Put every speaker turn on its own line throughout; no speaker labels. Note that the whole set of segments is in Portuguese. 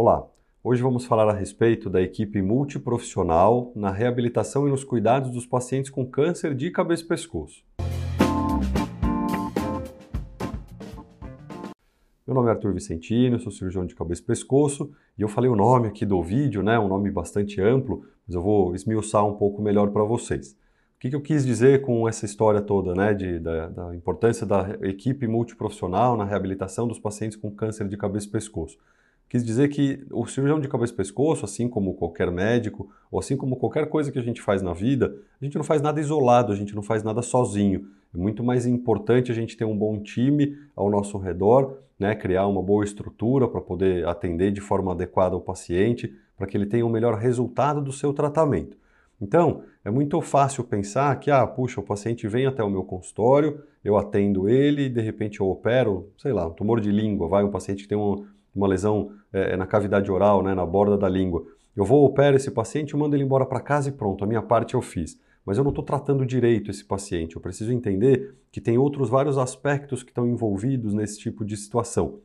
Olá, hoje vamos falar a respeito da equipe multiprofissional na reabilitação e nos cuidados dos pacientes com câncer de cabeça e pescoço. Meu nome é Arthur Vicentino, sou cirurgião de cabeça e pescoço e eu falei o nome aqui do vídeo, né, um nome bastante amplo, mas eu vou esmiuçar um pouco melhor para vocês. O que, que, eu quis dizer com essa história toda, né, de, da, da, importância da equipe multiprofissional na reabilitação dos pacientes com câncer de cabeça e pescoço? Quis dizer que o cirurgião de cabeça e pescoço, assim como qualquer médico, ou assim como qualquer coisa que a gente faz na vida, a gente não faz nada isolado, a gente não faz nada sozinho. É muito mais importante a gente ter um bom time ao nosso redor, né, criar uma boa estrutura para poder atender de forma adequada o paciente, para que ele tenha o melhor resultado do seu tratamento. Então, é muito fácil pensar que, ah, puxa, o paciente vem até o meu consultório, eu atendo ele de repente eu opero, sei lá, um tumor de língua, vai, um paciente que tem uma lesão é, na cavidade oral, né, na borda da língua. Eu vou opero esse paciente, mando ele embora para casa e pronto, a minha parte eu fiz. Mas eu não estou tratando direito esse paciente, eu preciso entender que tem outros vários aspectos que estão envolvidos nesse tipo de situação.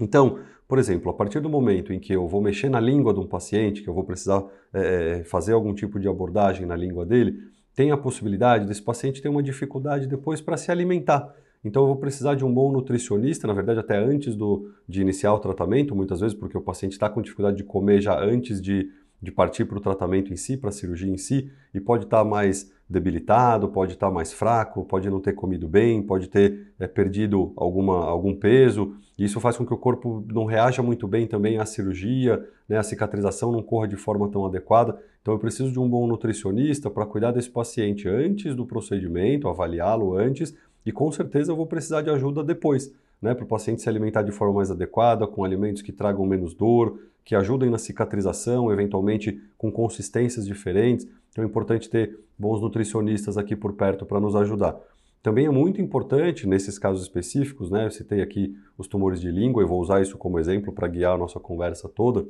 Então, por exemplo, a partir do momento em que eu vou mexer na língua de um paciente, que eu vou precisar é, fazer algum tipo de abordagem na língua dele, tem a possibilidade desse paciente ter uma dificuldade depois para se alimentar. Então eu vou precisar de um bom nutricionista, na verdade até antes do, de iniciar o tratamento, muitas vezes porque o paciente está com dificuldade de comer já antes de, de partir para o tratamento em si, para a cirurgia em si, e pode estar tá mais debilitado, pode estar tá mais fraco, pode não ter comido bem, pode ter é, perdido alguma, algum peso. E isso faz com que o corpo não reaja muito bem também à cirurgia, né, a cicatrização não corra de forma tão adequada. Então eu preciso de um bom nutricionista para cuidar desse paciente antes do procedimento, avaliá-lo antes, e com certeza eu vou precisar de ajuda depois. Né, para o paciente se alimentar de forma mais adequada, com alimentos que tragam menos dor, que ajudem na cicatrização, eventualmente com consistências diferentes. Então é importante ter bons nutricionistas aqui por perto para nos ajudar. Também é muito importante, nesses casos específicos, né, eu citei aqui os tumores de língua e vou usar isso como exemplo para guiar a nossa conversa toda,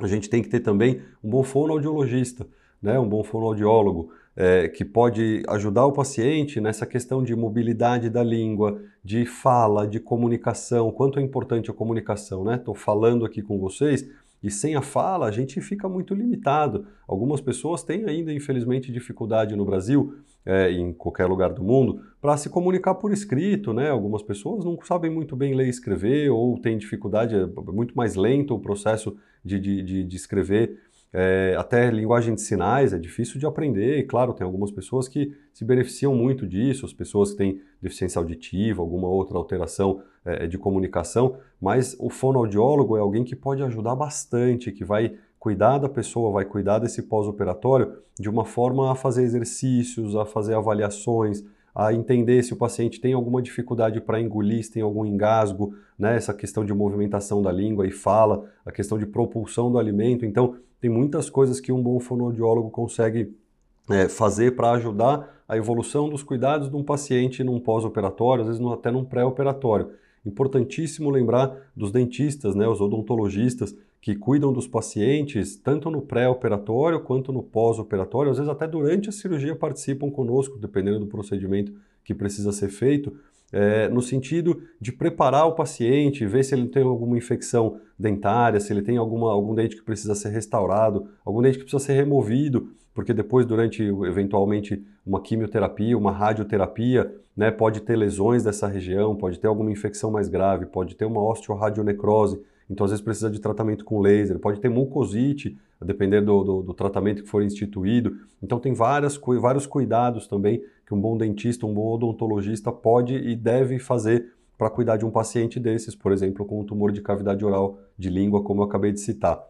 a gente tem que ter também um bom fonoaudiologista, né, um bom fonoaudiólogo, é, que pode ajudar o paciente nessa questão de mobilidade da língua, de fala, de comunicação, quanto é importante a comunicação, né? Estou falando aqui com vocês, e sem a fala, a gente fica muito limitado. Algumas pessoas têm ainda, infelizmente, dificuldade no Brasil, é, em qualquer lugar do mundo, para se comunicar por escrito. Né? Algumas pessoas não sabem muito bem ler e escrever, ou têm dificuldade, é muito mais lento o processo de, de, de, de escrever. É, até linguagem de sinais é difícil de aprender, e claro, tem algumas pessoas que se beneficiam muito disso, as pessoas que têm deficiência auditiva, alguma outra alteração é, de comunicação, mas o fonoaudiólogo é alguém que pode ajudar bastante, que vai cuidar da pessoa, vai cuidar desse pós-operatório de uma forma a fazer exercícios, a fazer avaliações, a entender se o paciente tem alguma dificuldade para engolir, se tem algum engasgo, né? essa questão de movimentação da língua e fala, a questão de propulsão do alimento. Então, tem muitas coisas que um bom fonoaudiólogo consegue é, fazer para ajudar a evolução dos cuidados de um paciente num pós-operatório, às vezes até num pré-operatório. Importantíssimo lembrar dos dentistas, né, os odontologistas, que cuidam dos pacientes tanto no pré-operatório quanto no pós-operatório, às vezes até durante a cirurgia participam conosco, dependendo do procedimento que precisa ser feito é, no sentido de preparar o paciente, ver se ele tem alguma infecção dentária, se ele tem alguma, algum dente que precisa ser restaurado, algum dente que precisa ser removido, porque depois, durante eventualmente uma quimioterapia, uma radioterapia, né, pode ter lesões dessa região, pode ter alguma infecção mais grave, pode ter uma osteoradionecrose, então às vezes precisa de tratamento com laser, pode ter mucosite, a depender do, do, do, tratamento que for instituído. Então tem várias, vários cuidados também que um bom dentista, um bom odontologista pode e deve fazer para cuidar de um paciente desses, por exemplo, com um tumor de cavidade oral de língua, como eu acabei de citar.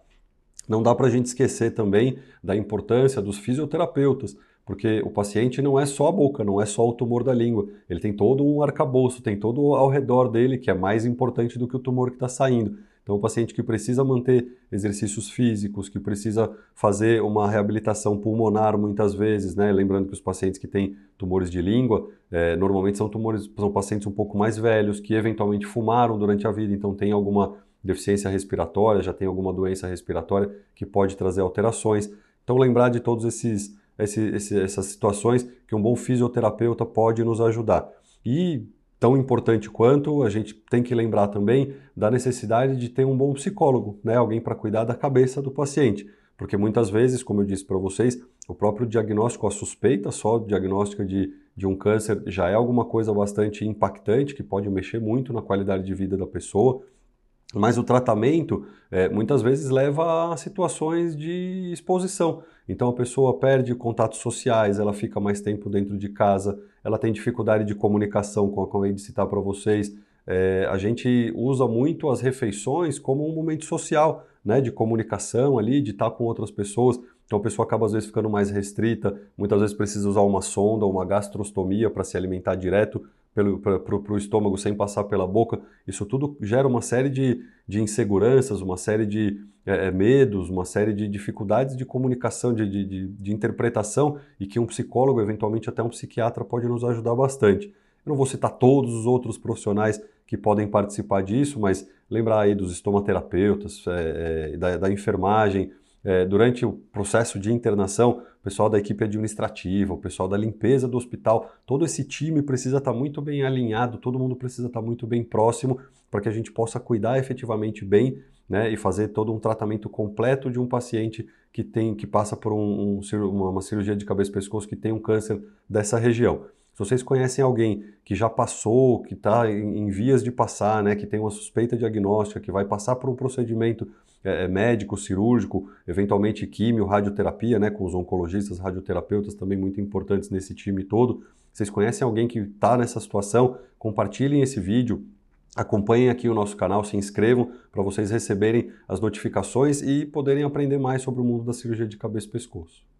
Não dá para a gente esquecer também da importância dos fisioterapeutas, porque o paciente não é só a boca, não é só o tumor da língua, ele tem todo um arcabouço, tem todo ao redor dele que é mais importante do que o tumor que está saindo. Então, o paciente que precisa manter exercícios físicos, que precisa fazer uma reabilitação pulmonar muitas vezes, né? Lembrando que os pacientes que têm tumores de língua, é, normalmente são tumores, são pacientes um pouco mais velhos, que eventualmente fumaram durante a vida, então tem alguma deficiência respiratória, já tem alguma doença respiratória que pode trazer alterações. Então, lembrar de todos esses, esses essas situações que um bom fisioterapeuta pode nos ajudar. E tão importante quanto, a gente tem que lembrar também da necessidade de ter um bom psicólogo, né? alguém para cuidar da cabeça do paciente. Porque muitas vezes, como eu disse para vocês, o próprio diagnóstico, a suspeita só diagnóstica de, de um câncer já é alguma coisa bastante impactante, que pode mexer muito na qualidade de vida da pessoa. Mas o tratamento é, muitas vezes leva a situações de exposição. Então a pessoa perde contatos sociais, ela fica mais tempo dentro de casa, ela tem dificuldade de comunicação, como acabei de citar para vocês. É, a gente usa muito as refeições como um momento social, né, de comunicação ali, de estar com outras pessoas. Então a pessoa acaba às vezes ficando mais restrita, muitas vezes precisa usar uma sonda, uma gastrostomia para se alimentar direto para o estômago sem passar pela boca. Isso tudo gera uma série de, de inseguranças, uma série de é, medos, uma série de dificuldades de comunicação, de, de, de interpretação e que um psicólogo, eventualmente até um psiquiatra, pode nos ajudar bastante. Eu não vou citar todos os outros profissionais que podem participar disso, mas lembrar aí dos estomaterapeutas, é, é, da, da enfermagem, é, durante o processo de internação, o pessoal da equipe administrativa, o pessoal da limpeza do hospital, todo esse time precisa estar muito bem alinhado, todo mundo precisa estar muito bem próximo para que a gente possa cuidar efetivamente bem né, e fazer todo um tratamento completo de um paciente que tem que passa por um, um, uma cirurgia de cabeça e pescoço que tem um câncer dessa região. Se vocês conhecem alguém que já passou, que está em, vias de passar, né, que tem uma suspeita diagnóstica, que vai passar por um procedimento é, é, médico, cirúrgico, eventualmente químio, radioterapia, né, com os oncologistas, radioterapeutas também muito importantes nesse time todo. Vocês conhecem alguém que está nessa situação? Compartilhem esse vídeo, acompanhem aqui o nosso canal, se inscrevam para vocês receberem as notificações e poderem aprender mais sobre o mundo da cirurgia de cabeça e pescoço.